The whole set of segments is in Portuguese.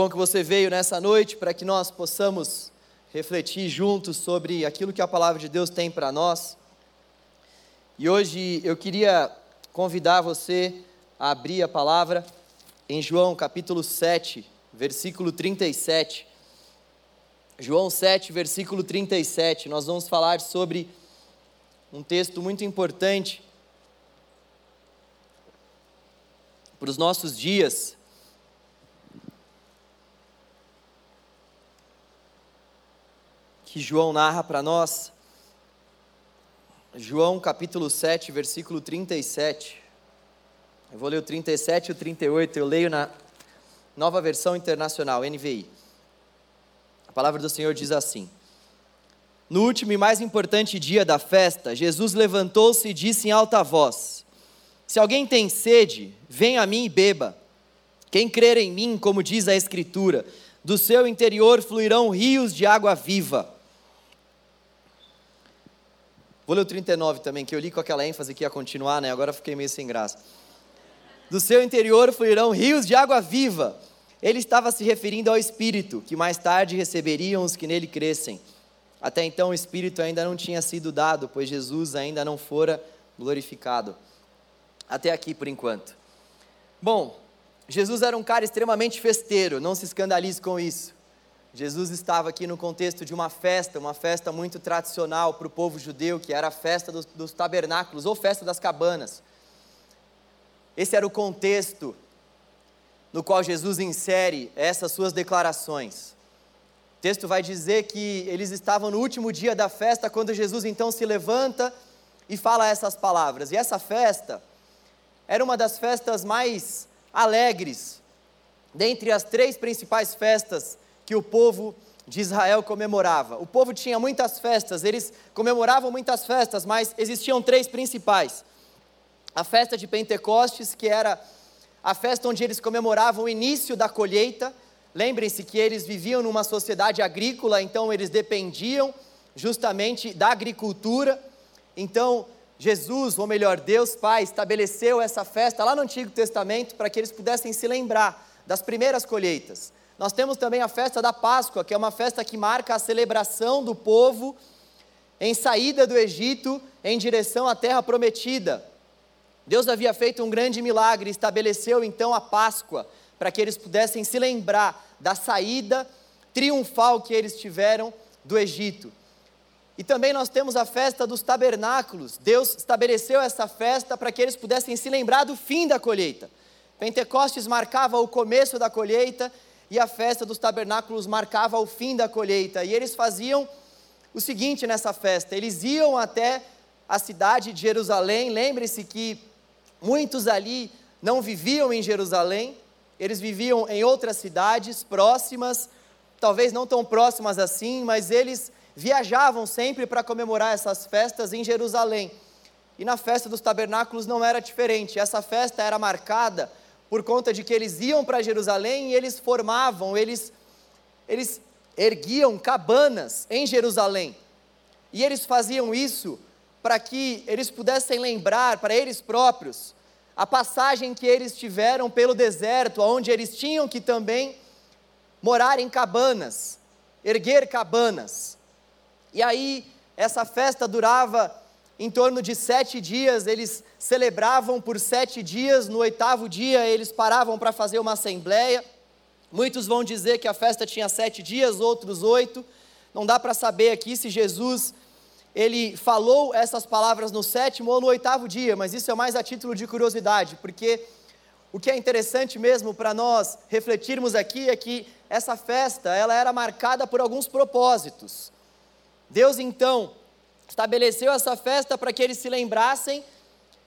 bom que você veio nessa noite para que nós possamos refletir juntos sobre aquilo que a palavra de Deus tem para nós. E hoje eu queria convidar você a abrir a palavra em João capítulo 7, versículo 37. João 7, versículo 37. Nós vamos falar sobre um texto muito importante para os nossos dias. Que João narra para nós. João capítulo 7, versículo 37. Eu vou ler o 37 e o 38, eu leio na nova versão internacional, NVI. A palavra do Senhor diz assim: No último e mais importante dia da festa, Jesus levantou-se e disse em alta voz: Se alguém tem sede, venha a mim e beba. Quem crer em mim, como diz a Escritura, do seu interior fluirão rios de água viva. Vou ler o 39 também, que eu li com aquela ênfase que ia continuar, né? Agora fiquei meio sem graça do seu interior fluirão rios de água viva. Ele estava se referindo ao Espírito, que mais tarde receberiam os que nele crescem. Até então o Espírito ainda não tinha sido dado, pois Jesus ainda não fora glorificado. Até aqui por enquanto. Bom, Jesus era um cara extremamente festeiro, não se escandalize com isso. Jesus estava aqui no contexto de uma festa, uma festa muito tradicional para o povo judeu, que era a festa dos, dos tabernáculos ou festa das cabanas. Esse era o contexto no qual Jesus insere essas suas declarações. O texto vai dizer que eles estavam no último dia da festa, quando Jesus então se levanta e fala essas palavras. E essa festa era uma das festas mais alegres, dentre as três principais festas que o povo de Israel comemorava. O povo tinha muitas festas, eles comemoravam muitas festas, mas existiam três principais a festa de Pentecostes, que era a festa onde eles comemoravam o início da colheita. Lembrem-se que eles viviam numa sociedade agrícola, então eles dependiam justamente da agricultura. Então, Jesus, ou melhor, Deus Pai, estabeleceu essa festa lá no Antigo Testamento para que eles pudessem se lembrar das primeiras colheitas. Nós temos também a festa da Páscoa, que é uma festa que marca a celebração do povo em saída do Egito em direção à terra prometida. Deus havia feito um grande milagre, estabeleceu então a Páscoa, para que eles pudessem se lembrar da saída triunfal que eles tiveram do Egito. E também nós temos a festa dos tabernáculos. Deus estabeleceu essa festa para que eles pudessem se lembrar do fim da colheita. Pentecostes marcava o começo da colheita e a festa dos tabernáculos marcava o fim da colheita. E eles faziam o seguinte nessa festa: eles iam até a cidade de Jerusalém. Lembre-se que Muitos ali não viviam em Jerusalém, eles viviam em outras cidades próximas, talvez não tão próximas assim, mas eles viajavam sempre para comemorar essas festas em Jerusalém. E na festa dos tabernáculos não era diferente. Essa festa era marcada por conta de que eles iam para Jerusalém e eles formavam, eles, eles erguiam cabanas em Jerusalém. E eles faziam isso para que eles pudessem lembrar para eles próprios a passagem que eles tiveram pelo deserto, onde eles tinham que também morar em cabanas, erguer cabanas. E aí, essa festa durava em torno de sete dias, eles celebravam por sete dias, no oitavo dia eles paravam para fazer uma assembleia. Muitos vão dizer que a festa tinha sete dias, outros oito. Não dá para saber aqui se Jesus ele falou essas palavras no sétimo ou no oitavo dia, mas isso é mais a título de curiosidade, porque o que é interessante mesmo para nós refletirmos aqui é que essa festa, ela era marcada por alguns propósitos. Deus então estabeleceu essa festa para que eles se lembrassem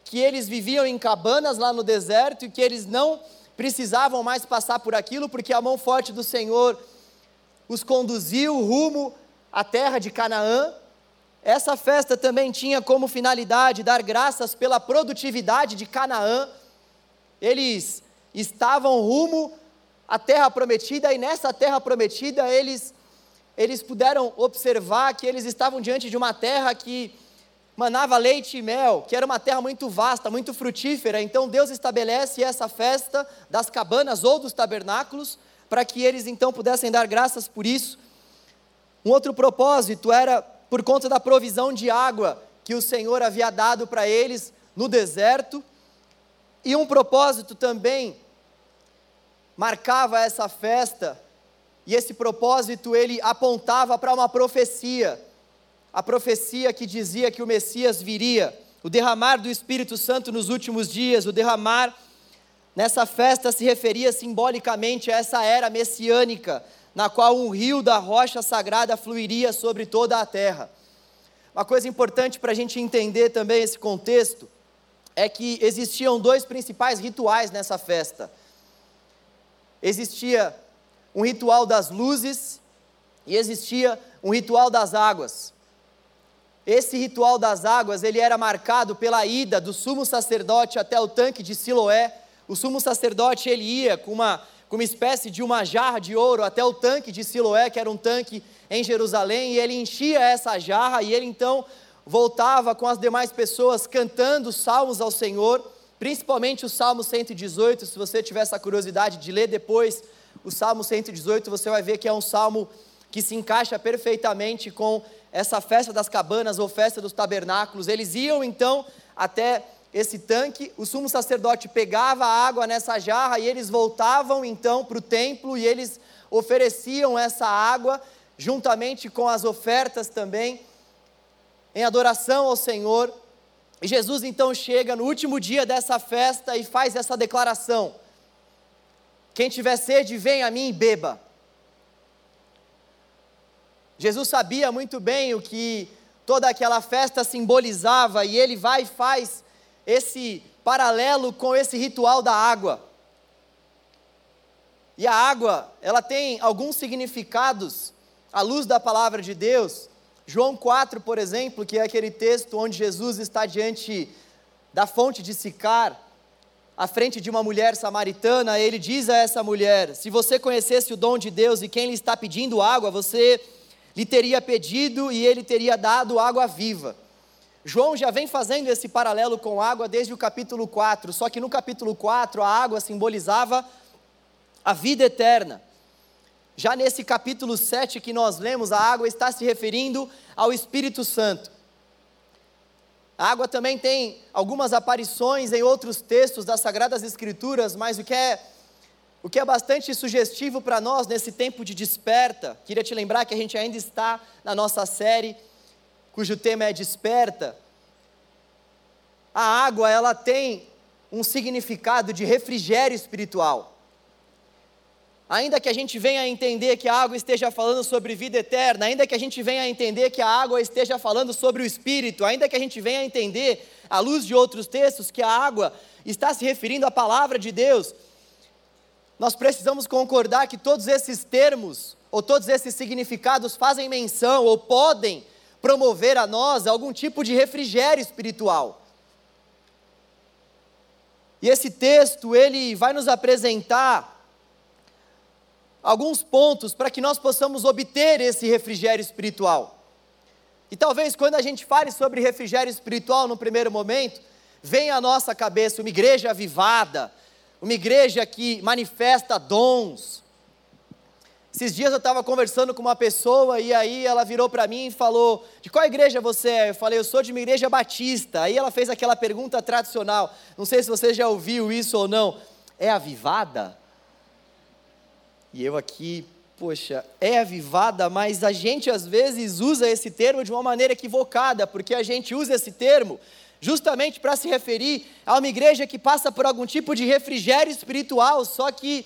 que eles viviam em cabanas lá no deserto e que eles não precisavam mais passar por aquilo, porque a mão forte do Senhor os conduziu rumo à terra de Canaã, essa festa também tinha como finalidade dar graças pela produtividade de Canaã. Eles estavam rumo à terra prometida e nessa terra prometida eles eles puderam observar que eles estavam diante de uma terra que manava leite e mel, que era uma terra muito vasta, muito frutífera. Então Deus estabelece essa festa das cabanas ou dos tabernáculos para que eles então pudessem dar graças por isso. Um outro propósito era por conta da provisão de água que o Senhor havia dado para eles no deserto. E um propósito também marcava essa festa, e esse propósito ele apontava para uma profecia, a profecia que dizia que o Messias viria, o derramar do Espírito Santo nos últimos dias, o derramar nessa festa se referia simbolicamente a essa era messiânica, na qual um rio da rocha sagrada fluiria sobre toda a terra. Uma coisa importante para a gente entender também esse contexto é que existiam dois principais rituais nessa festa. Existia um ritual das luzes e existia um ritual das águas. Esse ritual das águas, ele era marcado pela ida do sumo sacerdote até o tanque de Siloé. O sumo sacerdote ele ia com uma com uma espécie de uma jarra de ouro até o tanque de Siloé, que era um tanque em Jerusalém, e ele enchia essa jarra e ele então voltava com as demais pessoas cantando salmos ao Senhor, principalmente o Salmo 118. Se você tiver essa curiosidade de ler depois o Salmo 118, você vai ver que é um salmo que se encaixa perfeitamente com essa festa das cabanas ou festa dos tabernáculos. Eles iam então até esse tanque, o sumo sacerdote pegava a água nessa jarra e eles voltavam então para o templo e eles ofereciam essa água juntamente com as ofertas também em adoração ao Senhor. E Jesus então chega no último dia dessa festa e faz essa declaração: Quem tiver sede, vem a mim e beba. Jesus sabia muito bem o que toda aquela festa simbolizava e ele vai e faz esse paralelo com esse ritual da água. E a água, ela tem alguns significados à luz da palavra de Deus. João 4, por exemplo, que é aquele texto onde Jesus está diante da fonte de Sicar, à frente de uma mulher samaritana, ele diz a essa mulher: Se você conhecesse o dom de Deus e quem lhe está pedindo água, você lhe teria pedido e ele teria dado água viva. João já vem fazendo esse paralelo com água desde o capítulo 4, só que no capítulo 4 a água simbolizava a vida eterna. Já nesse capítulo 7 que nós lemos, a água está se referindo ao Espírito Santo. A água também tem algumas aparições em outros textos das Sagradas Escrituras, mas o que é, o que é bastante sugestivo para nós nesse tempo de desperta, queria te lembrar que a gente ainda está na nossa série, cujo tema é Desperta. A água, ela tem um significado de refrigério espiritual. Ainda que a gente venha a entender que a água esteja falando sobre vida eterna, ainda que a gente venha a entender que a água esteja falando sobre o Espírito, ainda que a gente venha a entender, à luz de outros textos, que a água está se referindo à palavra de Deus, nós precisamos concordar que todos esses termos, ou todos esses significados, fazem menção ou podem promover a nós algum tipo de refrigério espiritual. E esse texto, ele vai nos apresentar alguns pontos para que nós possamos obter esse refrigério espiritual. E talvez quando a gente fale sobre refrigério espiritual no primeiro momento, venha à nossa cabeça uma igreja avivada, uma igreja que manifesta dons. Esses dias eu estava conversando com uma pessoa e aí ela virou para mim e falou: De qual igreja você é? Eu falei: Eu sou de uma igreja batista. Aí ela fez aquela pergunta tradicional. Não sei se você já ouviu isso ou não. É avivada? E eu aqui, poxa, é avivada, mas a gente às vezes usa esse termo de uma maneira equivocada, porque a gente usa esse termo justamente para se referir a uma igreja que passa por algum tipo de refrigério espiritual, só que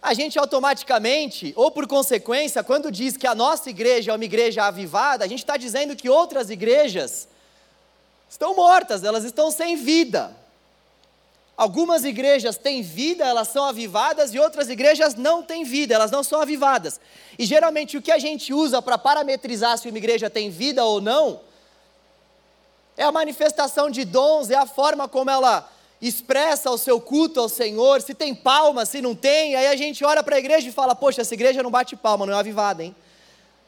a gente automaticamente, ou por consequência, quando diz que a nossa igreja é uma igreja avivada, a gente está dizendo que outras igrejas estão mortas, elas estão sem vida. Algumas igrejas têm vida, elas são avivadas, e outras igrejas não têm vida, elas não são avivadas. E geralmente o que a gente usa para parametrizar se uma igreja tem vida ou não, é a manifestação de dons, é a forma como ela expressa o seu culto ao Senhor, se tem palma, se não tem, aí a gente olha para a igreja e fala: Poxa, essa igreja não bate palma, não é avivada, hein?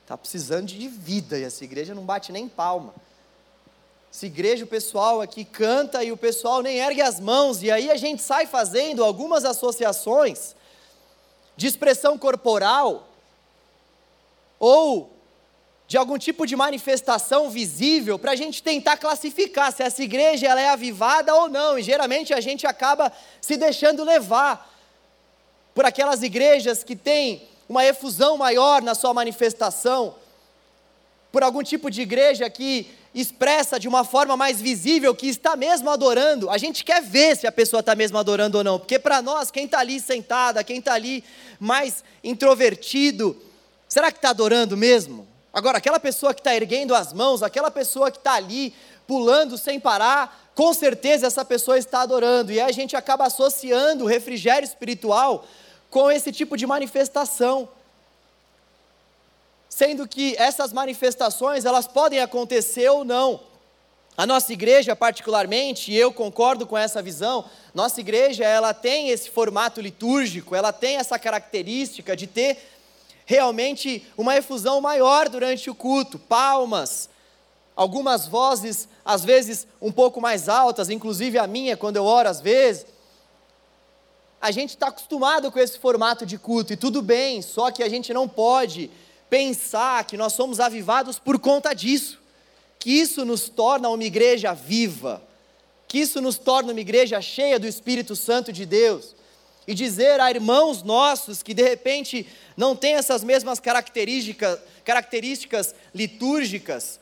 Está precisando de vida e essa igreja não bate nem palma. Essa igreja, o pessoal aqui canta e o pessoal nem ergue as mãos, e aí a gente sai fazendo algumas associações de expressão corporal, ou de algum tipo de manifestação visível para a gente tentar classificar se essa igreja ela é avivada ou não. E geralmente a gente acaba se deixando levar por aquelas igrejas que têm uma efusão maior na sua manifestação, por algum tipo de igreja que expressa de uma forma mais visível que está mesmo adorando. A gente quer ver se a pessoa está mesmo adorando ou não, porque para nós, quem está ali sentada, quem está ali mais introvertido, será que está adorando mesmo? Agora, aquela pessoa que está erguendo as mãos, aquela pessoa que está ali pulando sem parar, com certeza essa pessoa está adorando. E aí a gente acaba associando o refrigério espiritual com esse tipo de manifestação. Sendo que essas manifestações, elas podem acontecer ou não. A nossa igreja, particularmente, e eu concordo com essa visão, nossa igreja, ela tem esse formato litúrgico, ela tem essa característica de ter realmente uma efusão maior durante o culto, palmas, algumas vozes, às vezes um pouco mais altas, inclusive a minha, quando eu oro às vezes. A gente está acostumado com esse formato de culto, e tudo bem, só que a gente não pode pensar que nós somos avivados por conta disso, que isso nos torna uma igreja viva, que isso nos torna uma igreja cheia do Espírito Santo de Deus. E dizer a irmãos nossos que de repente não têm essas mesmas características, características litúrgicas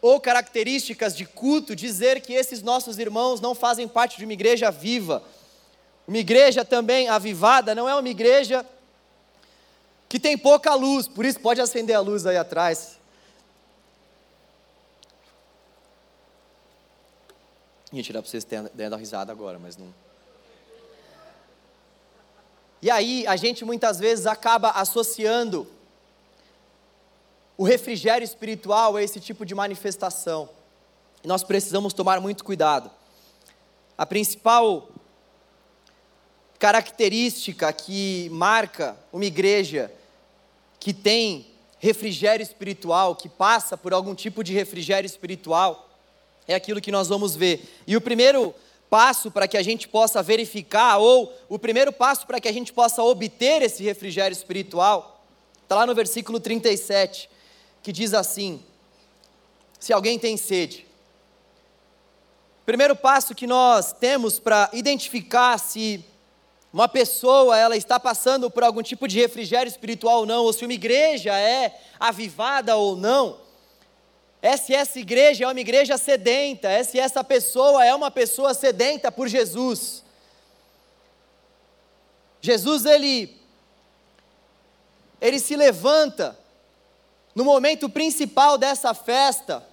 ou características de culto, dizer que esses nossos irmãos não fazem parte de uma igreja viva. Uma igreja também avivada não é uma igreja que tem pouca luz, por isso pode acender a luz aí atrás. Ia tirar para vocês terem dando risada agora, mas não. E aí a gente muitas vezes acaba associando o refrigério espiritual a esse tipo de manifestação. E nós precisamos tomar muito cuidado. A principal característica que marca uma igreja que tem refrigério espiritual, que passa por algum tipo de refrigério espiritual, é aquilo que nós vamos ver. E o primeiro passo para que a gente possa verificar, ou o primeiro passo para que a gente possa obter esse refrigério espiritual, está lá no versículo 37, que diz assim: Se alguém tem sede. Primeiro passo que nós temos para identificar se uma pessoa ela está passando por algum tipo de refrigério espiritual ou não, ou se uma igreja é avivada ou não, é se essa igreja é uma igreja sedenta, é se essa pessoa é uma pessoa sedenta por Jesus. Jesus, ele, ele se levanta no momento principal dessa festa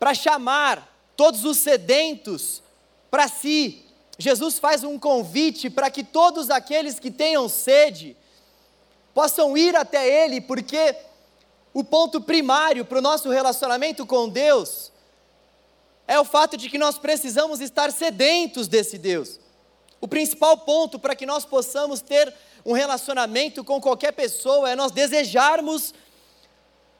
para chamar todos os sedentos para si. Jesus faz um convite para que todos aqueles que tenham sede possam ir até Ele, porque o ponto primário para o nosso relacionamento com Deus é o fato de que nós precisamos estar sedentos desse Deus. O principal ponto para que nós possamos ter um relacionamento com qualquer pessoa é nós desejarmos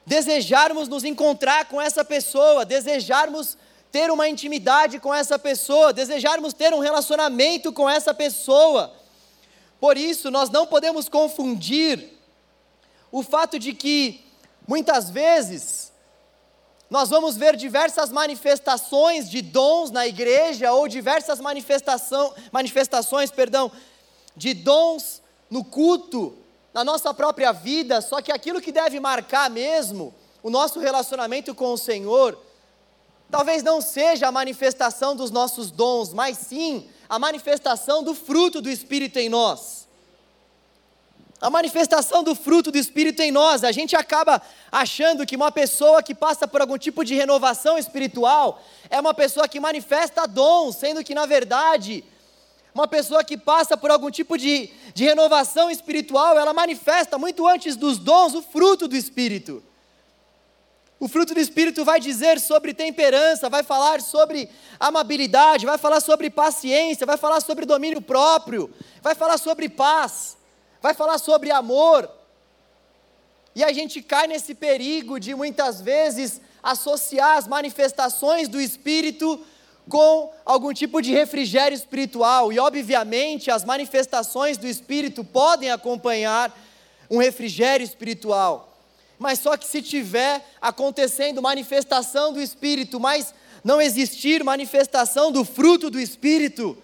desejarmos nos encontrar com essa pessoa, desejarmos ter uma intimidade com essa pessoa, desejarmos ter um relacionamento com essa pessoa. Por isso, nós não podemos confundir o fato de que Muitas vezes, nós vamos ver diversas manifestações de dons na igreja, ou diversas manifestações perdão, de dons no culto, na nossa própria vida, só que aquilo que deve marcar mesmo o nosso relacionamento com o Senhor, talvez não seja a manifestação dos nossos dons, mas sim a manifestação do fruto do Espírito em nós a manifestação do fruto do Espírito em nós. A gente acaba achando que uma pessoa que passa por algum tipo de renovação espiritual é uma pessoa que manifesta dons, sendo que, na verdade, uma pessoa que passa por algum tipo de, de renovação espiritual, ela manifesta muito antes dos dons o fruto do Espírito. O fruto do Espírito vai dizer sobre temperança, vai falar sobre amabilidade, vai falar sobre paciência, vai falar sobre domínio próprio, vai falar sobre paz vai falar sobre amor. E a gente cai nesse perigo de muitas vezes associar as manifestações do Espírito com algum tipo de refrigério espiritual, e obviamente as manifestações do Espírito podem acompanhar um refrigério espiritual. Mas só que se tiver acontecendo manifestação do Espírito, mas não existir manifestação do fruto do Espírito,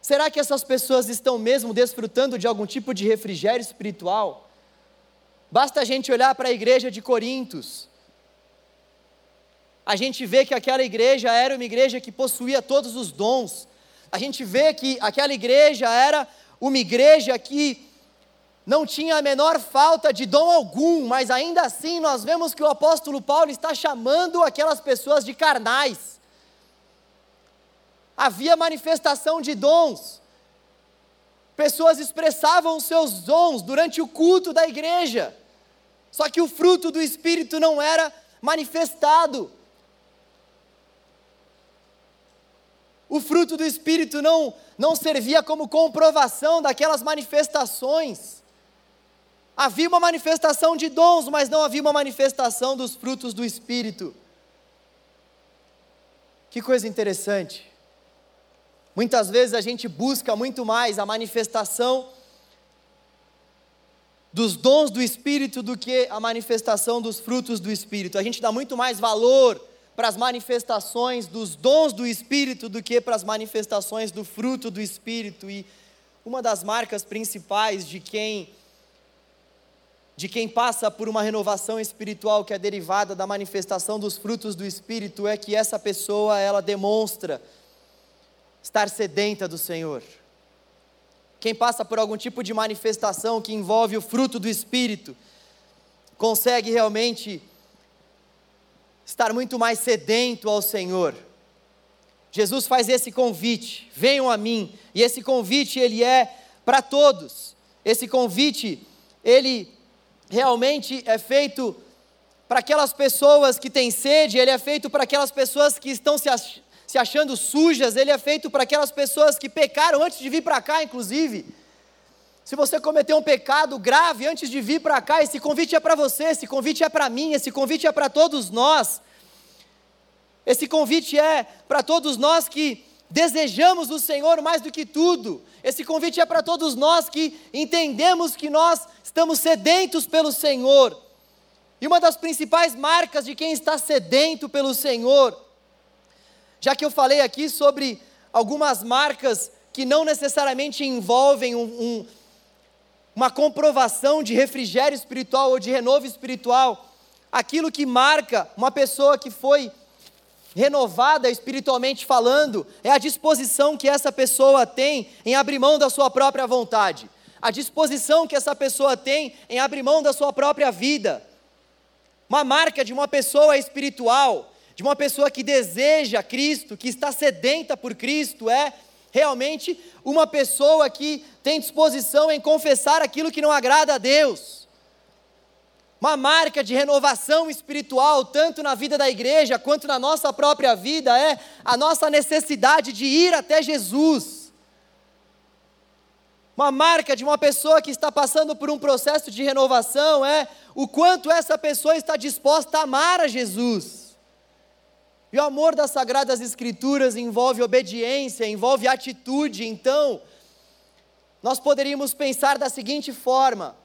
será que essas pessoas estão mesmo desfrutando de algum tipo de refrigério espiritual? Basta a gente olhar para a igreja de Corintos a gente vê que aquela igreja era uma igreja que possuía todos os dons. A gente vê que aquela igreja era uma igreja que não tinha a menor falta de dom algum, mas ainda assim nós vemos que o apóstolo Paulo está chamando aquelas pessoas de carnais. Havia manifestação de dons. Pessoas expressavam os seus dons durante o culto da igreja. Só que o fruto do espírito não era manifestado. o fruto do Espírito não, não servia como comprovação daquelas manifestações. Havia uma manifestação de dons, mas não havia uma manifestação dos frutos do Espírito. Que coisa interessante. Muitas vezes a gente busca muito mais a manifestação dos dons do Espírito do que a manifestação dos frutos do Espírito. A gente dá muito mais valor para as manifestações dos dons do Espírito do que para as manifestações do fruto do Espírito. E uma das marcas principais de quem de quem passa por uma renovação espiritual que é derivada da manifestação dos frutos do Espírito é que essa pessoa ela demonstra estar sedenta do Senhor. Quem passa por algum tipo de manifestação que envolve o fruto do Espírito consegue realmente estar muito mais sedento ao Senhor. Jesus faz esse convite: venham a mim. E esse convite ele é para todos. Esse convite ele realmente é feito para aquelas pessoas que têm sede, ele é feito para aquelas pessoas que estão se, ach se achando sujas, ele é feito para aquelas pessoas que pecaram antes de vir para cá, inclusive. Se você cometeu um pecado grave antes de vir para cá, esse convite é para você, esse convite é para mim, esse convite é para todos nós. Esse convite é para todos nós que desejamos o Senhor mais do que tudo. Esse convite é para todos nós que entendemos que nós estamos sedentos pelo Senhor. E uma das principais marcas de quem está sedento pelo Senhor, já que eu falei aqui sobre algumas marcas que não necessariamente envolvem um, um uma comprovação de refrigério espiritual ou de renovo espiritual, aquilo que marca uma pessoa que foi renovada espiritualmente falando, é a disposição que essa pessoa tem em abrir mão da sua própria vontade, a disposição que essa pessoa tem em abrir mão da sua própria vida. Uma marca de uma pessoa espiritual, de uma pessoa que deseja Cristo, que está sedenta por Cristo, é realmente uma pessoa que tem disposição em confessar aquilo que não agrada a Deus. Uma marca de renovação espiritual, tanto na vida da igreja quanto na nossa própria vida, é a nossa necessidade de ir até Jesus. Uma marca de uma pessoa que está passando por um processo de renovação é o quanto essa pessoa está disposta a amar a Jesus. E o amor das Sagradas Escrituras envolve obediência, envolve atitude. Então, nós poderíamos pensar da seguinte forma: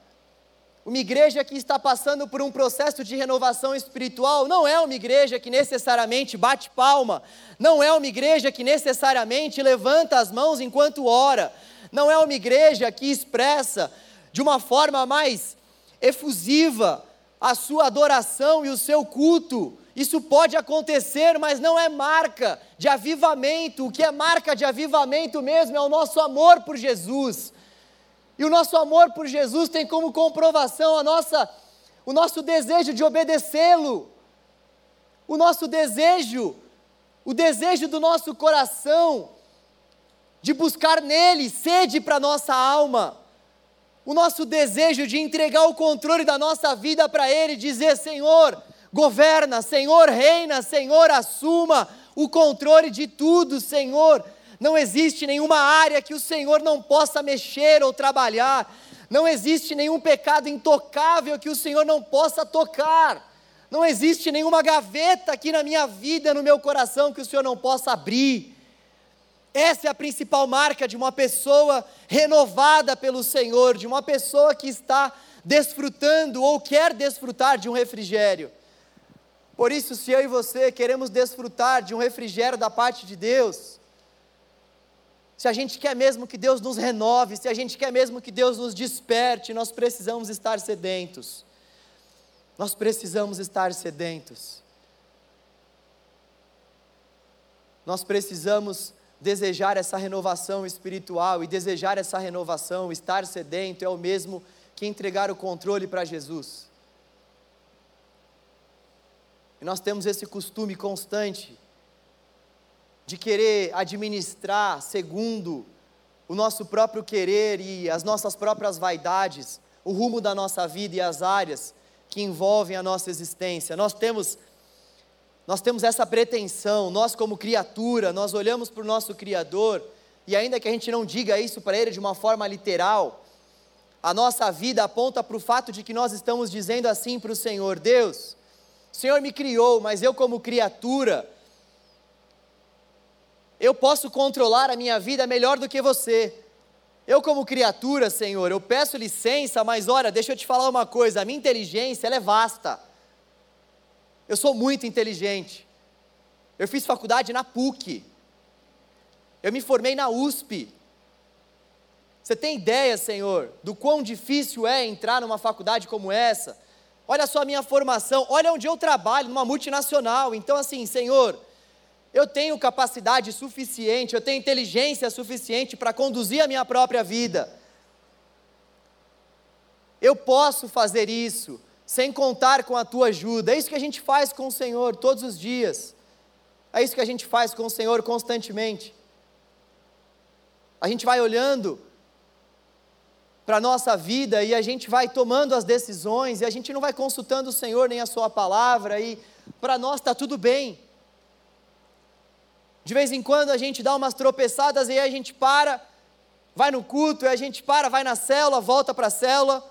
uma igreja que está passando por um processo de renovação espiritual não é uma igreja que necessariamente bate palma, não é uma igreja que necessariamente levanta as mãos enquanto ora, não é uma igreja que expressa de uma forma mais efusiva a sua adoração e o seu culto isso pode acontecer, mas não é marca de avivamento. O que é marca de avivamento mesmo é o nosso amor por Jesus. E o nosso amor por Jesus tem como comprovação a nossa, o nosso desejo de obedecê-lo. O nosso desejo, o desejo do nosso coração de buscar nele sede para nossa alma. O nosso desejo de entregar o controle da nossa vida para ele, dizer: Senhor, governa, Senhor reina, Senhor assuma o controle de tudo, Senhor. Não existe nenhuma área que o Senhor não possa mexer ou trabalhar. Não existe nenhum pecado intocável que o Senhor não possa tocar. Não existe nenhuma gaveta aqui na minha vida, no meu coração, que o Senhor não possa abrir. Essa é a principal marca de uma pessoa renovada pelo Senhor, de uma pessoa que está desfrutando ou quer desfrutar de um refrigério. Por isso, se eu e você queremos desfrutar de um refrigério da parte de Deus, se a gente quer mesmo que Deus nos renove, se a gente quer mesmo que Deus nos desperte, nós precisamos estar sedentos. Nós precisamos estar sedentos. Nós precisamos desejar essa renovação espiritual e desejar essa renovação, estar sedento é o mesmo que entregar o controle para Jesus. E nós temos esse costume constante de querer administrar segundo o nosso próprio querer e as nossas próprias vaidades, o rumo da nossa vida e as áreas que envolvem a nossa existência. Nós temos nós temos essa pretensão, nós como criatura, nós olhamos para o nosso criador e ainda que a gente não diga isso para ele de uma forma literal, a nossa vida aponta para o fato de que nós estamos dizendo assim para o Senhor: Deus, o Senhor me criou, mas eu, como criatura, eu posso controlar a minha vida melhor do que você. Eu, como criatura, Senhor, eu peço licença, mas olha, deixa eu te falar uma coisa: a minha inteligência é vasta. Eu sou muito inteligente. Eu fiz faculdade na PUC. Eu me formei na USP. Você tem ideia, Senhor, do quão difícil é entrar numa faculdade como essa? Olha só a minha formação, olha onde eu trabalho, numa multinacional. Então, assim, Senhor, eu tenho capacidade suficiente, eu tenho inteligência suficiente para conduzir a minha própria vida. Eu posso fazer isso sem contar com a tua ajuda. É isso que a gente faz com o Senhor todos os dias. É isso que a gente faz com o Senhor constantemente. A gente vai olhando para a nossa vida e a gente vai tomando as decisões e a gente não vai consultando o Senhor nem a Sua palavra e para nós está tudo bem. De vez em quando a gente dá umas tropeçadas e aí a gente para, vai no culto, e a gente para, vai na célula, volta para a célula,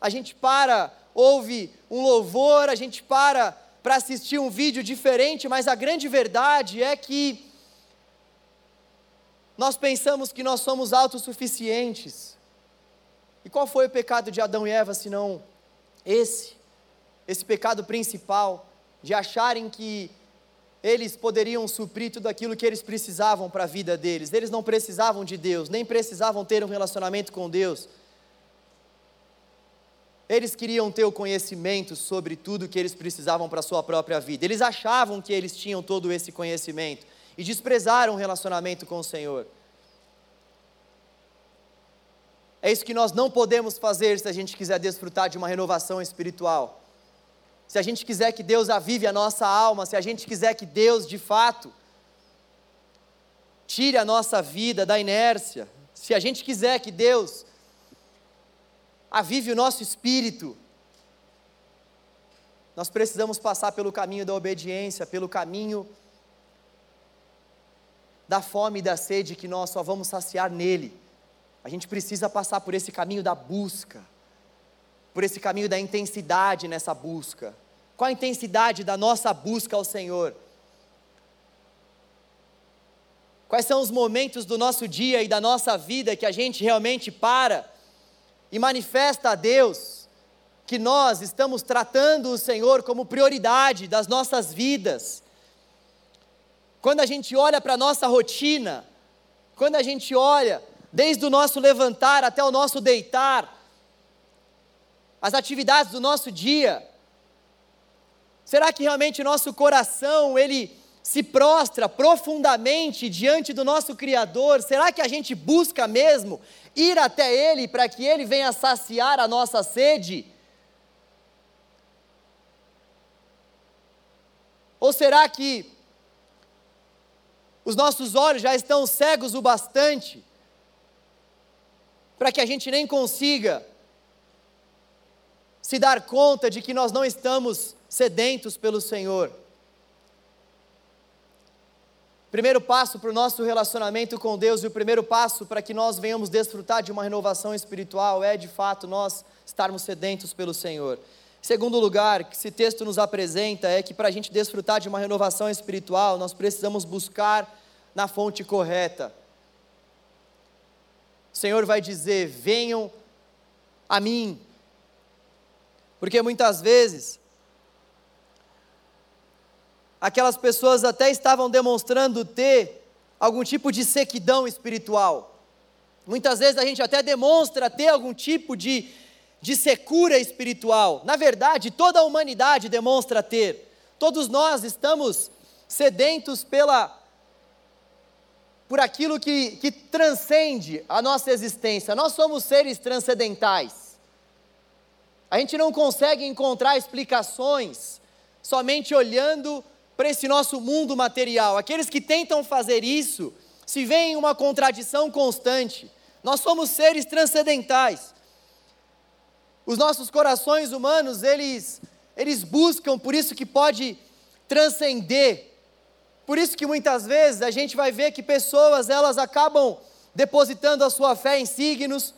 a gente para, ouve um louvor, a gente para para assistir um vídeo diferente, mas a grande verdade é que nós pensamos que nós somos autossuficientes. E qual foi o pecado de Adão e Eva, senão esse? Esse pecado principal, de acharem que eles poderiam suprir tudo aquilo que eles precisavam para a vida deles. Eles não precisavam de Deus, nem precisavam ter um relacionamento com Deus. Eles queriam ter o conhecimento sobre tudo que eles precisavam para a sua própria vida. Eles achavam que eles tinham todo esse conhecimento e desprezaram o relacionamento com o Senhor. É isso que nós não podemos fazer se a gente quiser desfrutar de uma renovação espiritual. Se a gente quiser que Deus avive a nossa alma, se a gente quiser que Deus, de fato, tire a nossa vida da inércia, se a gente quiser que Deus avive o nosso espírito. Nós precisamos passar pelo caminho da obediência, pelo caminho da fome e da sede que nós só vamos saciar nele. A gente precisa passar por esse caminho da busca, por esse caminho da intensidade nessa busca. Qual a intensidade da nossa busca ao Senhor? Quais são os momentos do nosso dia e da nossa vida que a gente realmente para e manifesta a Deus que nós estamos tratando o Senhor como prioridade das nossas vidas. Quando a gente olha para a nossa rotina, quando a gente olha desde o nosso levantar até o nosso deitar, as atividades do nosso dia, será que realmente nosso coração ele se prostra profundamente diante do nosso Criador? Será que a gente busca mesmo ir até Ele para que Ele venha saciar a nossa sede? Ou será que os nossos olhos já estão cegos o bastante para que a gente nem consiga se dar conta de que nós não estamos sedentos pelo Senhor? primeiro passo para o nosso relacionamento com Deus e o primeiro passo para que nós venhamos desfrutar de uma renovação espiritual é, de fato, nós estarmos sedentos pelo Senhor. Segundo lugar, que esse texto nos apresenta é que para a gente desfrutar de uma renovação espiritual, nós precisamos buscar na fonte correta. O Senhor vai dizer: venham a mim. Porque muitas vezes, aquelas pessoas até estavam demonstrando ter algum tipo de sequidão espiritual. Muitas vezes a gente até demonstra ter algum tipo de de secura espiritual. Na verdade, toda a humanidade demonstra ter. Todos nós estamos sedentos pela por aquilo que, que transcende a nossa existência. Nós somos seres transcendentais. A gente não consegue encontrar explicações somente olhando para esse nosso mundo material. Aqueles que tentam fazer isso se veem em uma contradição constante. Nós somos seres transcendentais. Os nossos corações humanos, eles, eles buscam, por isso que pode transcender. Por isso que muitas vezes a gente vai ver que pessoas, elas acabam depositando a sua fé em signos,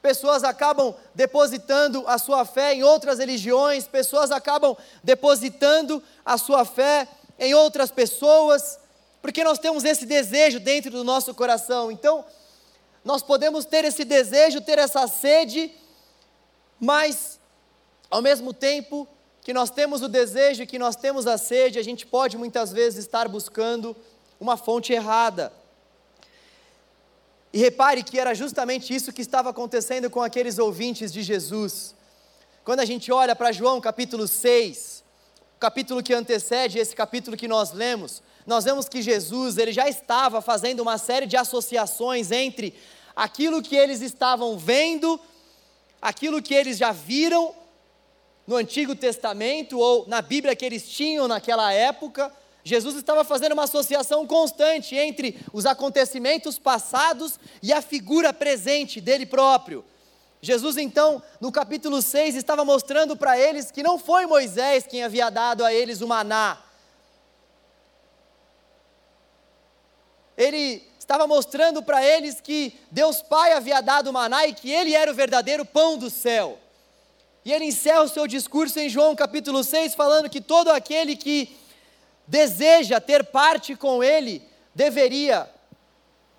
pessoas acabam depositando a sua fé em outras religiões, pessoas acabam depositando a sua fé em outras pessoas, porque nós temos esse desejo dentro do nosso coração. Então, nós podemos ter esse desejo, ter essa sede, mas, ao mesmo tempo que nós temos o desejo e que nós temos a sede, a gente pode muitas vezes estar buscando uma fonte errada. E repare que era justamente isso que estava acontecendo com aqueles ouvintes de Jesus. Quando a gente olha para João capítulo 6, capítulo que antecede esse capítulo que nós lemos, nós vemos que Jesus, ele já estava fazendo uma série de associações entre aquilo que eles estavam vendo aquilo que eles já viram no Antigo Testamento ou na Bíblia que eles tinham naquela época. Jesus estava fazendo uma associação constante entre os acontecimentos passados e a figura presente dele próprio. Jesus, então, no capítulo 6, estava mostrando para eles que não foi Moisés quem havia dado a eles o maná. Ele estava mostrando para eles que Deus Pai havia dado maná e que ele era o verdadeiro pão do céu. E ele encerra o seu discurso em João capítulo 6, falando que todo aquele que deseja ter parte com ele deveria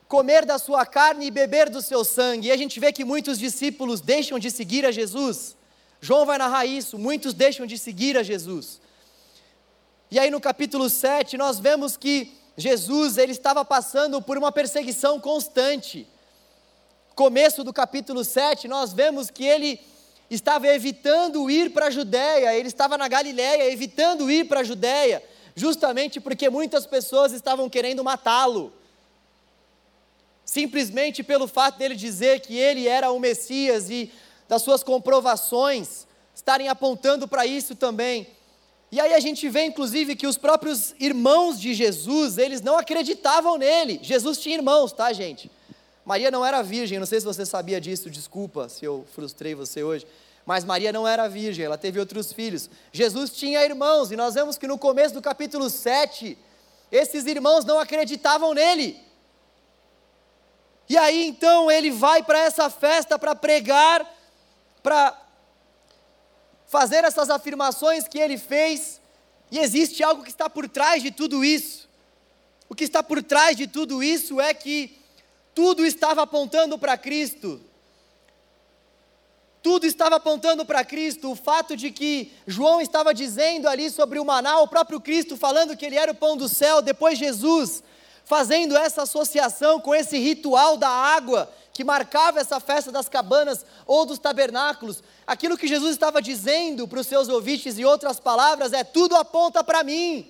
comer da sua carne e beber do seu sangue. E a gente vê que muitos discípulos deixam de seguir a Jesus. João vai narrar isso, muitos deixam de seguir a Jesus. E aí no capítulo 7 nós vemos que Jesus ele estava passando por uma perseguição constante. Começo do capítulo 7, nós vemos que ele estava evitando ir para a Judéia, ele estava na Galiléia, evitando ir para a Judéia, justamente porque muitas pessoas estavam querendo matá-lo. Simplesmente pelo fato dele dizer que ele era o Messias e das suas comprovações estarem apontando para isso também. E aí a gente vê inclusive que os próprios irmãos de Jesus, eles não acreditavam nele. Jesus tinha irmãos, tá, gente? Maria não era virgem, não sei se você sabia disso, desculpa se eu frustrei você hoje. Mas Maria não era virgem, ela teve outros filhos. Jesus tinha irmãos, e nós vemos que no começo do capítulo 7, esses irmãos não acreditavam nele. E aí então ele vai para essa festa para pregar, para fazer essas afirmações que ele fez, e existe algo que está por trás de tudo isso. O que está por trás de tudo isso é que tudo estava apontando para Cristo. Tudo estava apontando para Cristo. O fato de que João estava dizendo ali sobre o maná, o próprio Cristo falando que ele era o pão do céu, depois Jesus fazendo essa associação com esse ritual da água que marcava essa festa das cabanas ou dos tabernáculos, aquilo que Jesus estava dizendo para os seus ouvintes, em outras palavras, é: tudo aponta para mim.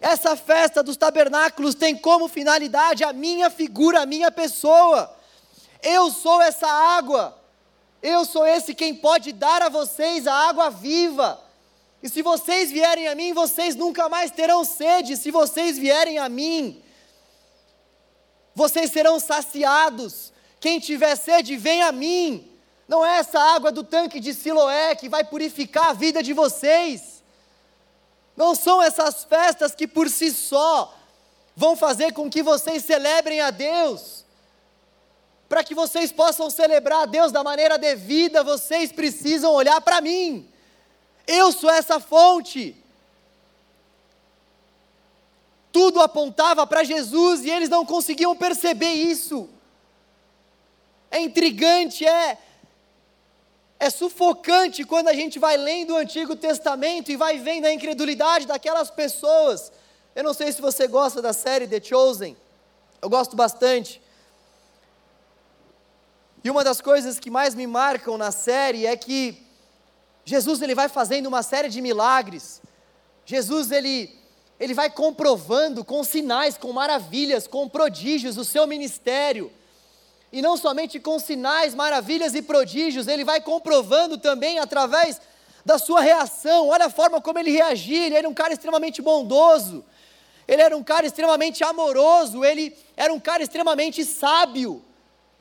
Essa festa dos tabernáculos tem como finalidade a minha figura, a minha pessoa. Eu sou essa água. Eu sou esse quem pode dar a vocês a água viva. E se vocês vierem a mim, vocês nunca mais terão sede. Se vocês vierem a mim, vocês serão saciados. Quem tiver sede, vem a mim. Não é essa água do tanque de Siloé que vai purificar a vida de vocês. Não são essas festas que por si só vão fazer com que vocês celebrem a Deus. Para que vocês possam celebrar a Deus da maneira devida, vocês precisam olhar para mim. Eu sou essa fonte. Tudo apontava para Jesus e eles não conseguiam perceber isso. É intrigante, é é sufocante quando a gente vai lendo o Antigo Testamento e vai vendo a incredulidade daquelas pessoas. Eu não sei se você gosta da série The Chosen. Eu gosto bastante. E uma das coisas que mais me marcam na série é que Jesus ele vai fazendo uma série de milagres. Jesus ele ele vai comprovando com sinais, com maravilhas, com prodígios o seu ministério. E não somente com sinais, maravilhas e prodígios, ele vai comprovando também através da sua reação. Olha a forma como ele reagia. Ele era um cara extremamente bondoso, ele era um cara extremamente amoroso, ele era um cara extremamente sábio.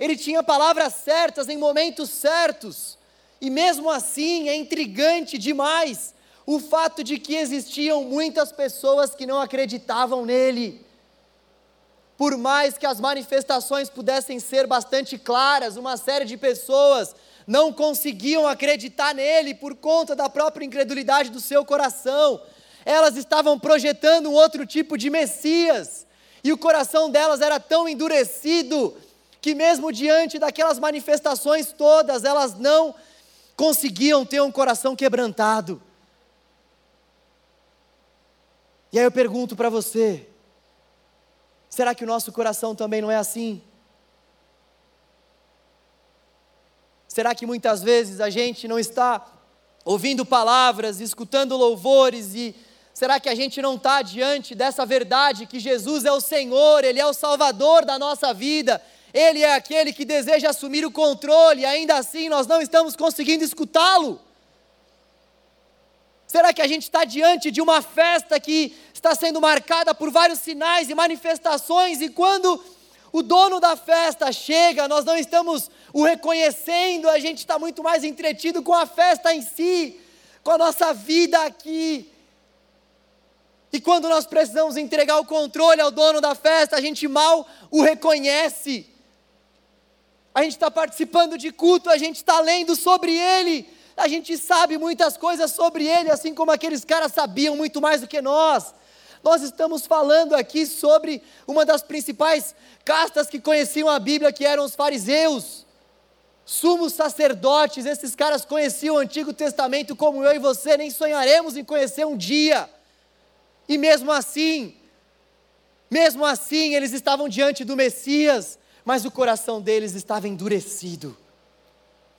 Ele tinha palavras certas em momentos certos. E mesmo assim é intrigante demais o fato de que existiam muitas pessoas que não acreditavam nele por mais que as manifestações pudessem ser bastante claras, uma série de pessoas não conseguiam acreditar nele por conta da própria incredulidade do seu coração. Elas estavam projetando um outro tipo de Messias, e o coração delas era tão endurecido que, mesmo diante daquelas manifestações todas, elas não conseguiam ter um coração quebrantado. E aí eu pergunto para você: Será que o nosso coração também não é assim? Será que muitas vezes a gente não está ouvindo palavras, escutando louvores e será que a gente não está diante dessa verdade que Jesus é o Senhor, Ele é o Salvador da nossa vida, Ele é aquele que deseja assumir o controle ainda assim nós não estamos conseguindo escutá-lo? Será que a gente está diante de uma festa que está sendo marcada por vários sinais e manifestações, e quando o dono da festa chega, nós não estamos o reconhecendo, a gente está muito mais entretido com a festa em si, com a nossa vida aqui. E quando nós precisamos entregar o controle ao dono da festa, a gente mal o reconhece. A gente está participando de culto, a gente está lendo sobre ele, a gente sabe muitas coisas sobre ele, assim como aqueles caras sabiam muito mais do que nós. Nós estamos falando aqui sobre uma das principais castas que conheciam a Bíblia, que eram os fariseus. Sumos sacerdotes, esses caras conheciam o Antigo Testamento como eu e você nem sonharemos em conhecer um dia. E mesmo assim, mesmo assim, eles estavam diante do Messias, mas o coração deles estava endurecido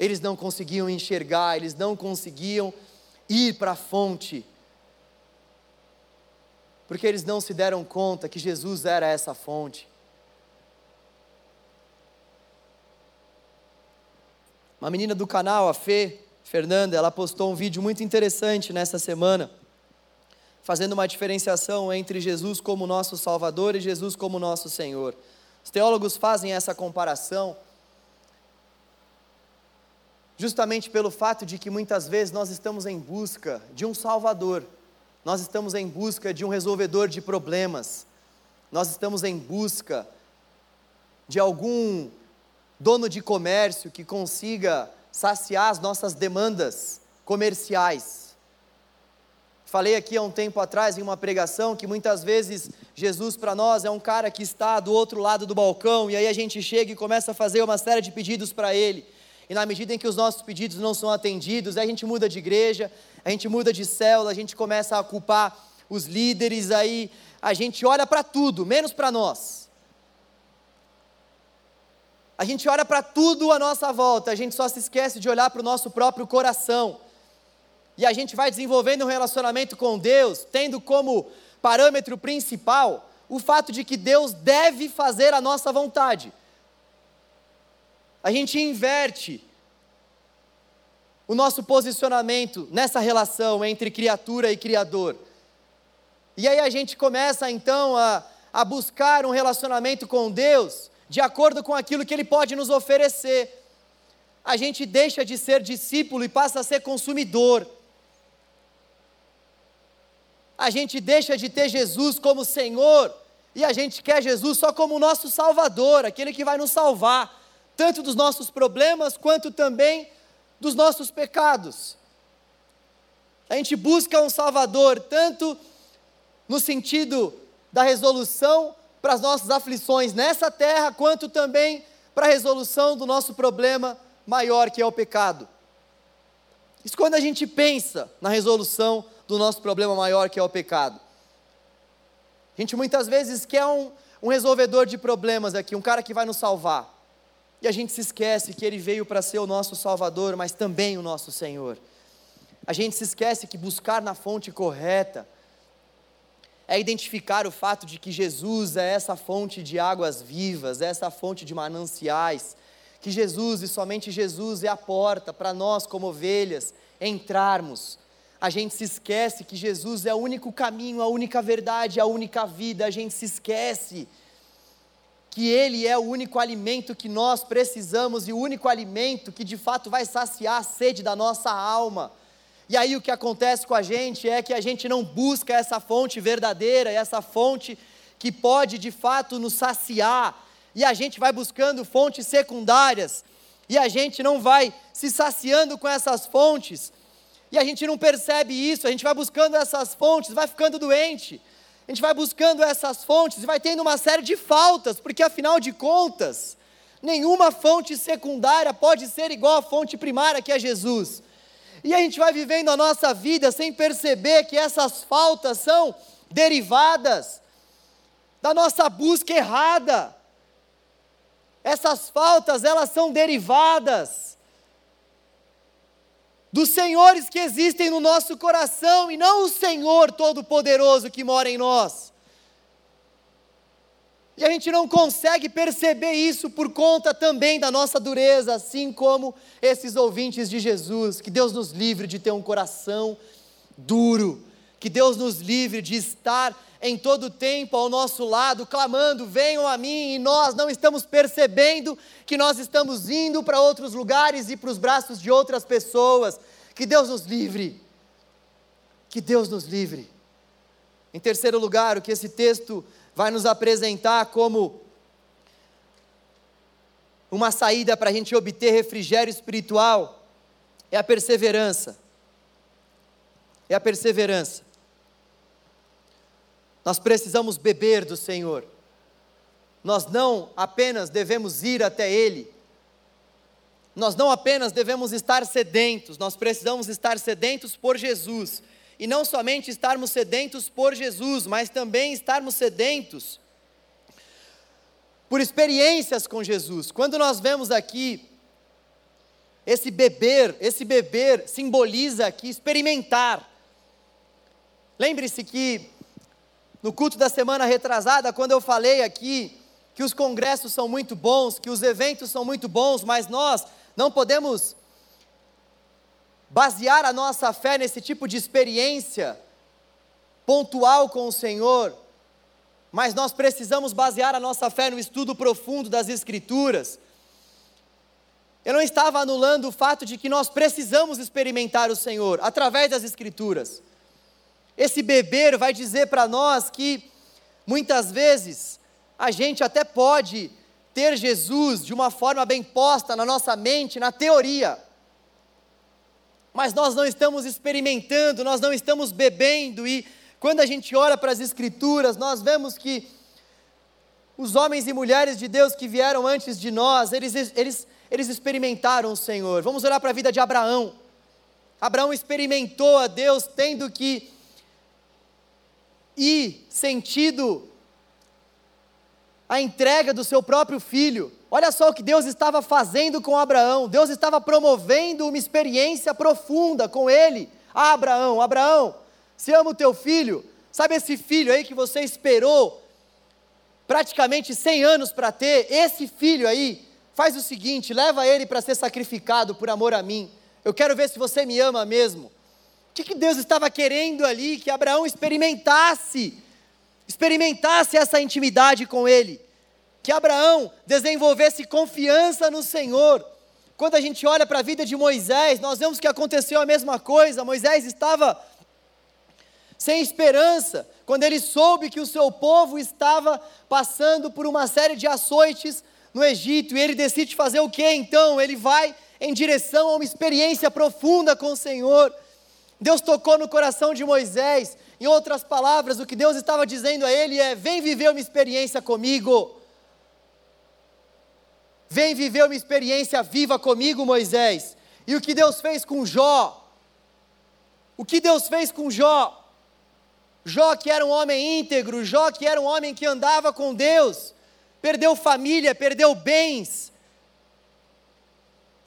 eles não conseguiam enxergar, eles não conseguiam ir para a fonte, porque eles não se deram conta que Jesus era essa fonte. Uma menina do canal, a Fê Fernanda, ela postou um vídeo muito interessante nessa semana, fazendo uma diferenciação entre Jesus como nosso Salvador e Jesus como nosso Senhor. Os teólogos fazem essa comparação justamente pelo fato de que muitas vezes nós estamos em busca de um Salvador, nós estamos em busca de um resolvedor de problemas, nós estamos em busca de algum dono de comércio que consiga saciar as nossas demandas comerciais. Falei aqui há um tempo atrás em uma pregação que muitas vezes Jesus para nós é um cara que está do outro lado do balcão e aí a gente chega e começa a fazer uma série de pedidos para ele e na medida em que os nossos pedidos não são atendidos, a gente muda de igreja, a gente muda de célula, a gente começa a culpar os líderes, aí a gente olha para tudo, menos para nós. A gente olha para tudo à nossa volta, a gente só se esquece de olhar para o nosso próprio coração. E a gente vai desenvolvendo um relacionamento com Deus, tendo como parâmetro principal o fato de que Deus deve fazer a nossa vontade a gente inverte o nosso posicionamento nessa relação entre criatura e Criador. E aí a gente começa então a, a buscar um relacionamento com Deus de acordo com aquilo que Ele pode nos oferecer. A gente deixa de ser discípulo e passa a ser consumidor. A gente deixa de ter Jesus como Senhor e a gente quer Jesus só como nosso Salvador, aquele que vai nos salvar tanto dos nossos problemas quanto também dos nossos pecados. A gente busca um Salvador, tanto no sentido da resolução para as nossas aflições nessa terra, quanto também para a resolução do nosso problema maior, que é o pecado. Isso quando a gente pensa na resolução do nosso problema maior, que é o pecado. A gente muitas vezes quer um, um resolvedor de problemas aqui, um cara que vai nos salvar. E a gente se esquece que ele veio para ser o nosso Salvador, mas também o nosso Senhor. A gente se esquece que buscar na fonte correta é identificar o fato de que Jesus é essa fonte de águas vivas, é essa fonte de mananciais, que Jesus e somente Jesus é a porta para nós, como ovelhas, entrarmos. A gente se esquece que Jesus é o único caminho, a única verdade, a única vida. A gente se esquece que Ele é o único alimento que nós precisamos e o único alimento que de fato vai saciar a sede da nossa alma. E aí o que acontece com a gente é que a gente não busca essa fonte verdadeira, essa fonte que pode de fato nos saciar, e a gente vai buscando fontes secundárias, e a gente não vai se saciando com essas fontes, e a gente não percebe isso, a gente vai buscando essas fontes, vai ficando doente, a gente vai buscando essas fontes e vai tendo uma série de faltas, porque afinal de contas, nenhuma fonte secundária pode ser igual à fonte primária que é Jesus. E a gente vai vivendo a nossa vida sem perceber que essas faltas são derivadas da nossa busca errada. Essas faltas, elas são derivadas dos senhores que existem no nosso coração e não o Senhor Todo-Poderoso que mora em nós. E a gente não consegue perceber isso por conta também da nossa dureza, assim como esses ouvintes de Jesus. Que Deus nos livre de ter um coração duro, que Deus nos livre de estar em todo tempo ao nosso lado, clamando: venham a mim, e nós não estamos percebendo que nós estamos indo para outros lugares e para os braços de outras pessoas. Que Deus nos livre. Que Deus nos livre. Em terceiro lugar, o que esse texto vai nos apresentar como uma saída para a gente obter refrigério espiritual é a perseverança. É a perseverança. Nós precisamos beber do Senhor. Nós não apenas devemos ir até Ele, nós não apenas devemos estar sedentos, nós precisamos estar sedentos por Jesus. E não somente estarmos sedentos por Jesus, mas também estarmos sedentos por experiências com Jesus. Quando nós vemos aqui esse beber, esse beber simboliza aqui experimentar. Lembre-se que no culto da semana retrasada, quando eu falei aqui que os congressos são muito bons, que os eventos são muito bons, mas nós não podemos basear a nossa fé nesse tipo de experiência pontual com o Senhor, mas nós precisamos basear a nossa fé no estudo profundo das Escrituras. Eu não estava anulando o fato de que nós precisamos experimentar o Senhor através das Escrituras. Esse beber vai dizer para nós que muitas vezes a gente até pode ter Jesus de uma forma bem posta na nossa mente, na teoria, mas nós não estamos experimentando, nós não estamos bebendo, e quando a gente olha para as Escrituras, nós vemos que os homens e mulheres de Deus que vieram antes de nós, eles, eles, eles experimentaram o Senhor. Vamos olhar para a vida de Abraão. Abraão experimentou a Deus tendo que ir sentido a entrega do seu próprio filho. Olha só o que Deus estava fazendo com Abraão. Deus estava promovendo uma experiência profunda com ele. Ah, Abraão, Abraão, se ama o teu filho. Sabe esse filho aí que você esperou praticamente 100 anos para ter? Esse filho aí, faz o seguinte: leva ele para ser sacrificado por amor a mim. Eu quero ver se você me ama mesmo. O que, que Deus estava querendo ali? Que Abraão experimentasse experimentasse essa intimidade com Ele, que Abraão desenvolvesse confiança no Senhor. Quando a gente olha para a vida de Moisés, nós vemos que aconteceu a mesma coisa. Moisés estava sem esperança, quando ele soube que o seu povo estava passando por uma série de açoites no Egito, e ele decide fazer o que então? Ele vai em direção a uma experiência profunda com o Senhor. Deus tocou no coração de Moisés. Em outras palavras, o que Deus estava dizendo a ele é: vem viver uma experiência comigo. Vem viver uma experiência viva comigo, Moisés. E o que Deus fez com Jó? O que Deus fez com Jó? Jó, que era um homem íntegro, Jó, que era um homem que andava com Deus, perdeu família, perdeu bens,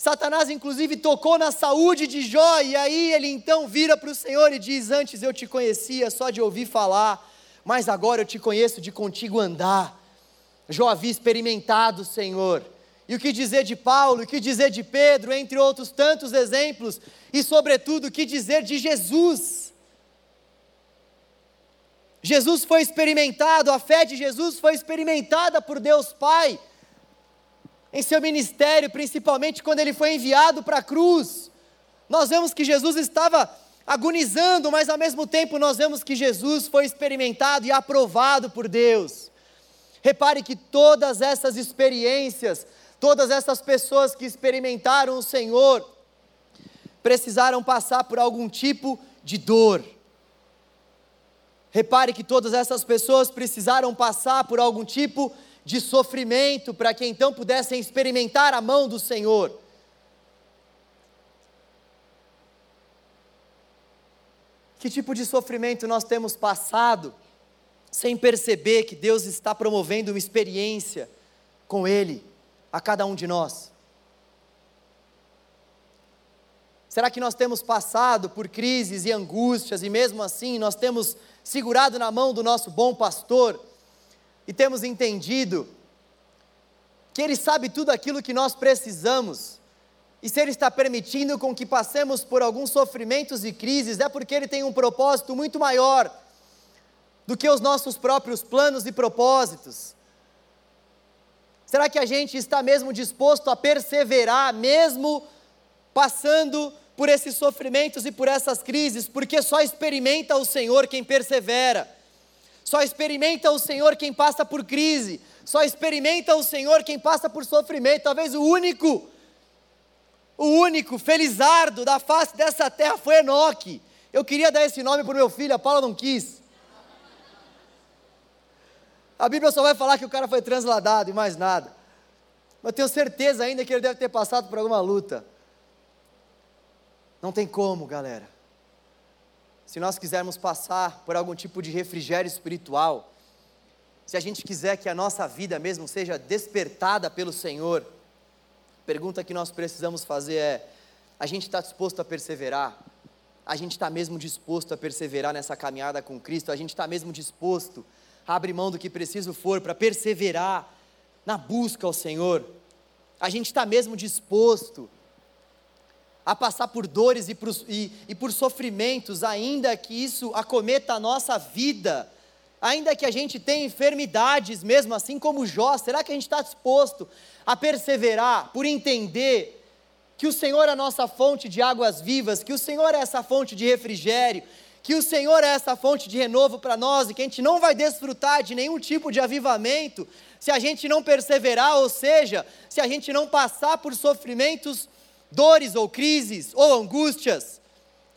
Satanás, inclusive, tocou na saúde de Jó, e aí ele então vira para o Senhor e diz: Antes eu te conhecia só de ouvir falar, mas agora eu te conheço de contigo andar. Jó havia experimentado o Senhor. E o que dizer de Paulo, o que dizer de Pedro, entre outros tantos exemplos, e sobretudo o que dizer de Jesus. Jesus foi experimentado, a fé de Jesus foi experimentada por Deus Pai em seu ministério, principalmente quando ele foi enviado para a cruz. Nós vemos que Jesus estava agonizando, mas ao mesmo tempo nós vemos que Jesus foi experimentado e aprovado por Deus. Repare que todas essas experiências, todas essas pessoas que experimentaram o Senhor, precisaram passar por algum tipo de dor. Repare que todas essas pessoas precisaram passar por algum tipo de de sofrimento, para que então pudessem experimentar a mão do Senhor. Que tipo de sofrimento nós temos passado sem perceber que Deus está promovendo uma experiência com Ele a cada um de nós? Será que nós temos passado por crises e angústias e mesmo assim nós temos segurado na mão do nosso bom pastor? E temos entendido que Ele sabe tudo aquilo que nós precisamos, e se Ele está permitindo com que passemos por alguns sofrimentos e crises, é porque Ele tem um propósito muito maior do que os nossos próprios planos e propósitos. Será que a gente está mesmo disposto a perseverar, mesmo passando por esses sofrimentos e por essas crises, porque só experimenta o Senhor quem persevera. Só experimenta o Senhor quem passa por crise. Só experimenta o Senhor quem passa por sofrimento. Talvez o único, o único felizardo da face dessa terra foi Enoque. Eu queria dar esse nome para o meu filho, a Paula não quis. A Bíblia só vai falar que o cara foi transladado e mais nada. Mas tenho certeza ainda que ele deve ter passado por alguma luta. Não tem como, galera se nós quisermos passar por algum tipo de refrigério espiritual, se a gente quiser que a nossa vida mesmo seja despertada pelo Senhor, a pergunta que nós precisamos fazer é: a gente está disposto a perseverar? A gente está mesmo disposto a perseverar nessa caminhada com Cristo? A gente está mesmo disposto a abrir mão do que preciso for para perseverar na busca ao Senhor? A gente está mesmo disposto a passar por dores e por, e, e por sofrimentos, ainda que isso acometa a nossa vida, ainda que a gente tenha enfermidades mesmo, assim como Jó, será que a gente está disposto a perseverar por entender que o Senhor é a nossa fonte de águas vivas, que o Senhor é essa fonte de refrigério, que o Senhor é essa fonte de renovo para nós e que a gente não vai desfrutar de nenhum tipo de avivamento se a gente não perseverar, ou seja, se a gente não passar por sofrimentos dores ou crises, ou angústias,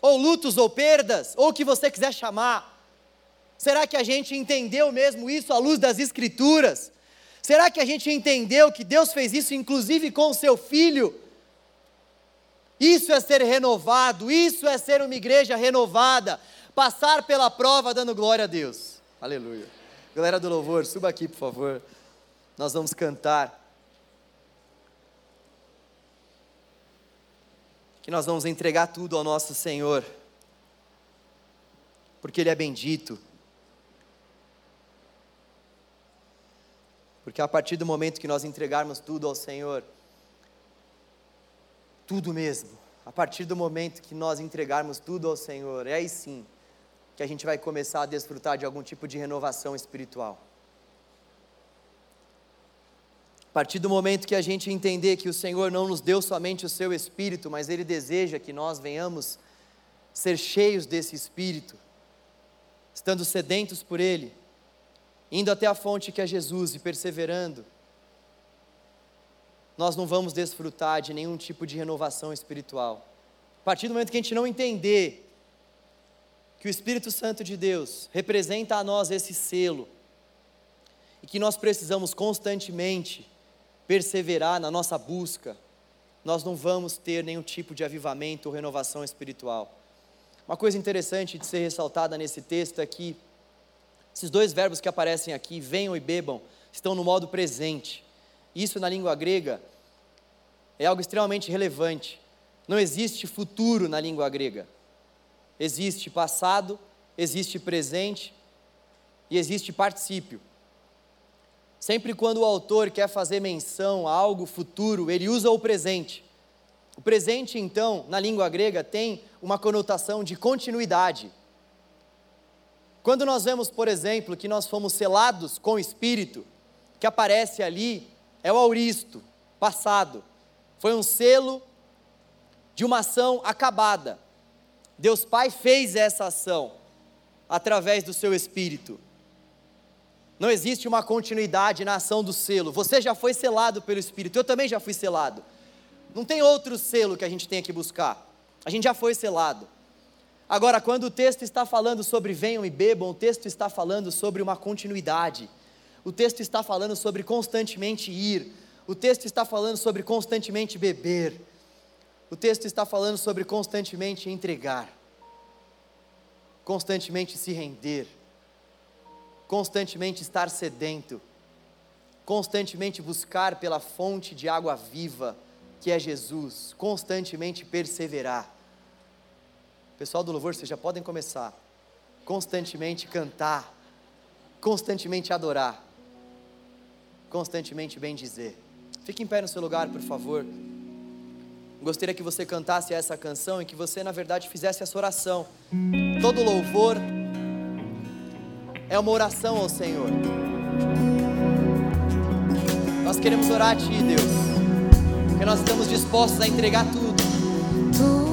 ou lutos ou perdas, ou o que você quiser chamar. Será que a gente entendeu mesmo isso à luz das Escrituras? Será que a gente entendeu que Deus fez isso inclusive com o seu filho? Isso é ser renovado, isso é ser uma igreja renovada, passar pela prova dando glória a Deus. Aleluia. Galera do louvor, suba aqui, por favor. Nós vamos cantar. Que nós vamos entregar tudo ao nosso Senhor, porque Ele é bendito. Porque a partir do momento que nós entregarmos tudo ao Senhor, tudo mesmo, a partir do momento que nós entregarmos tudo ao Senhor, é aí sim que a gente vai começar a desfrutar de algum tipo de renovação espiritual. A partir do momento que a gente entender que o Senhor não nos deu somente o seu espírito, mas Ele deseja que nós venhamos ser cheios desse espírito, estando sedentos por Ele, indo até a fonte que é Jesus e perseverando, nós não vamos desfrutar de nenhum tipo de renovação espiritual. A partir do momento que a gente não entender que o Espírito Santo de Deus representa a nós esse selo e que nós precisamos constantemente perseverar na nossa busca, nós não vamos ter nenhum tipo de avivamento ou renovação espiritual. Uma coisa interessante de ser ressaltada nesse texto é que esses dois verbos que aparecem aqui, venham e bebam, estão no modo presente. Isso na língua grega é algo extremamente relevante. Não existe futuro na língua grega. Existe passado, existe presente e existe particípio. Sempre quando o autor quer fazer menção a algo futuro, ele usa o presente. O presente, então, na língua grega, tem uma conotação de continuidade. Quando nós vemos, por exemplo, que nós fomos selados com o Espírito, que aparece ali é o auristo, passado. Foi um selo de uma ação acabada. Deus Pai fez essa ação através do seu Espírito. Não existe uma continuidade na ação do selo. Você já foi selado pelo Espírito, eu também já fui selado. Não tem outro selo que a gente tenha que buscar. A gente já foi selado. Agora, quando o texto está falando sobre venham e bebam, o texto está falando sobre uma continuidade. O texto está falando sobre constantemente ir. O texto está falando sobre constantemente beber. O texto está falando sobre constantemente entregar. Constantemente se render constantemente estar sedento, constantemente buscar pela fonte de água viva, que é Jesus, constantemente perseverar. Pessoal do louvor, vocês já podem começar. Constantemente cantar, constantemente adorar, constantemente bem dizer. Fique em pé no seu lugar, por favor. Gostaria que você cantasse essa canção e que você, na verdade, fizesse essa oração. Todo louvor é uma oração ao Senhor. Nós queremos orar a Ti, Deus, porque nós estamos dispostos a entregar tudo.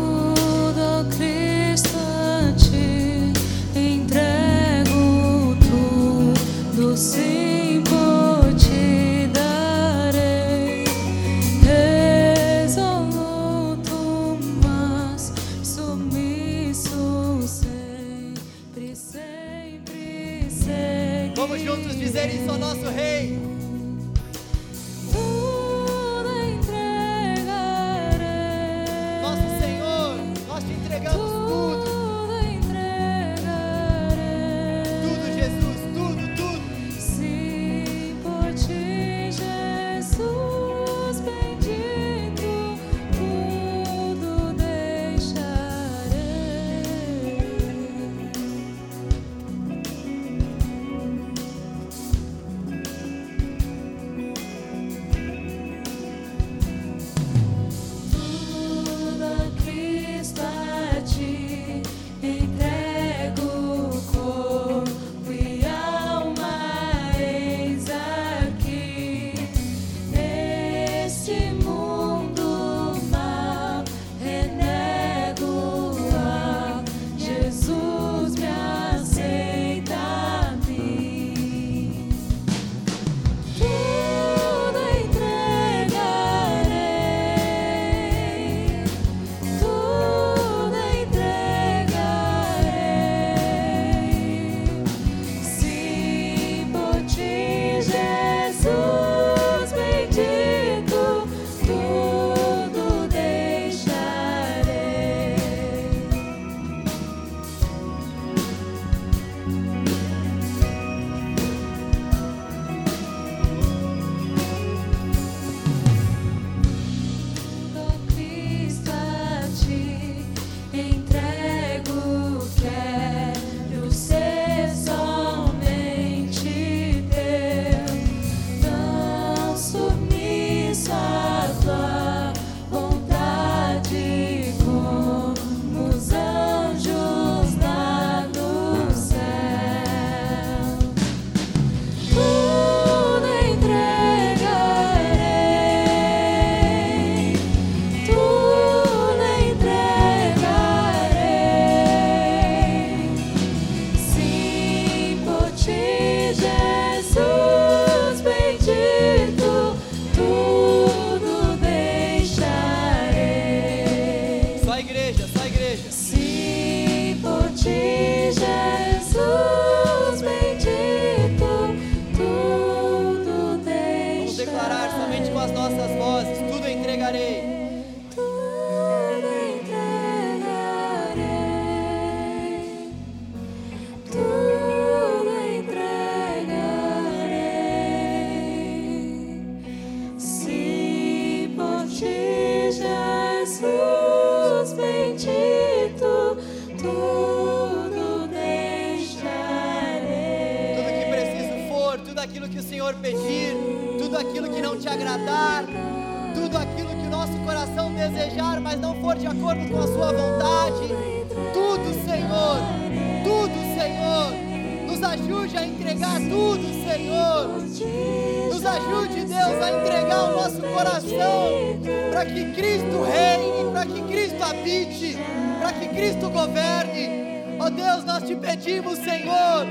Cristo governe. Ó Deus, nós te pedimos, Senhor,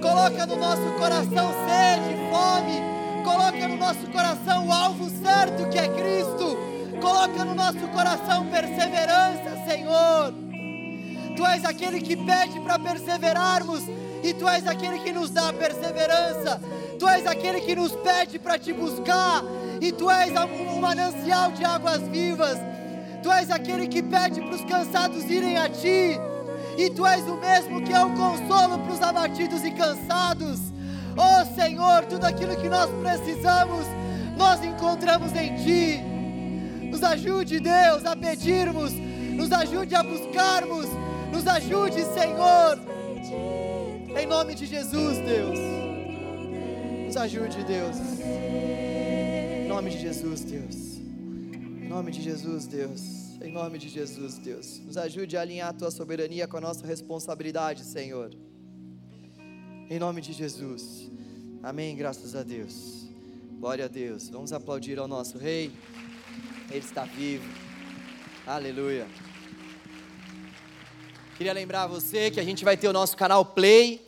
coloca no nosso coração sede, fome, coloca no nosso coração o alvo certo que é Cristo, coloca no nosso coração perseverança, Senhor. Tu és aquele que pede para perseverarmos e tu és aquele que nos dá perseverança. Tu és aquele que nos pede para te buscar e tu és um manancial de águas vivas. Tu és aquele que pede para os cansados irem a ti. E tu és o mesmo que é o consolo para os abatidos e cansados. Oh Senhor, tudo aquilo que nós precisamos, nós encontramos em ti. Nos ajude, Deus, a pedirmos, nos ajude a buscarmos, nos ajude, Senhor. Em nome de Jesus, Deus. Nos ajude, Deus. Em nome de Jesus, Deus. Em nome de Jesus, Deus. Em nome de Jesus, Deus. Nos ajude a alinhar a tua soberania com a nossa responsabilidade, Senhor. Em nome de Jesus. Amém. Graças a Deus. Glória a Deus. Vamos aplaudir ao nosso Rei. Ele está vivo. Aleluia. Queria lembrar você que a gente vai ter o nosso canal Play.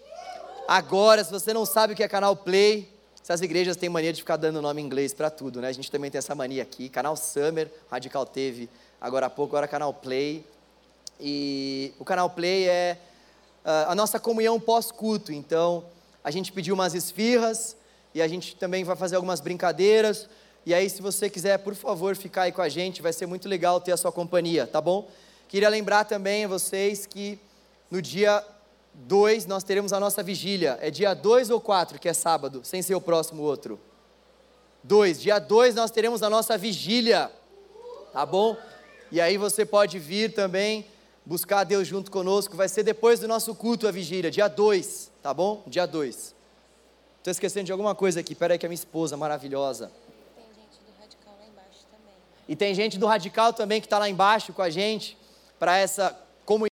Agora, se você não sabe o que é canal Play, essas igrejas têm mania de ficar dando nome em inglês para tudo, né? A gente também tem essa mania aqui. Canal Summer, Radical teve agora há pouco, agora canal Play. E o canal Play é uh, a nossa comunhão pós-culto. Então, a gente pediu umas esfirras e a gente também vai fazer algumas brincadeiras. E aí, se você quiser, por favor, ficar aí com a gente, vai ser muito legal ter a sua companhia, tá bom? Queria lembrar também a vocês que no dia 2 nós teremos a nossa vigília. É dia 2 ou 4, que é sábado, sem ser o próximo outro? 2. Dia 2 nós teremos a nossa vigília, tá bom? E aí você pode vir também buscar Deus junto conosco. Vai ser depois do nosso culto a vigília, dia 2, tá bom? Dia 2. Estou esquecendo de alguma coisa aqui. Pera aí que é minha esposa maravilhosa. Tem gente do Radical lá embaixo também. E tem gente do Radical também que está lá embaixo com a gente para essa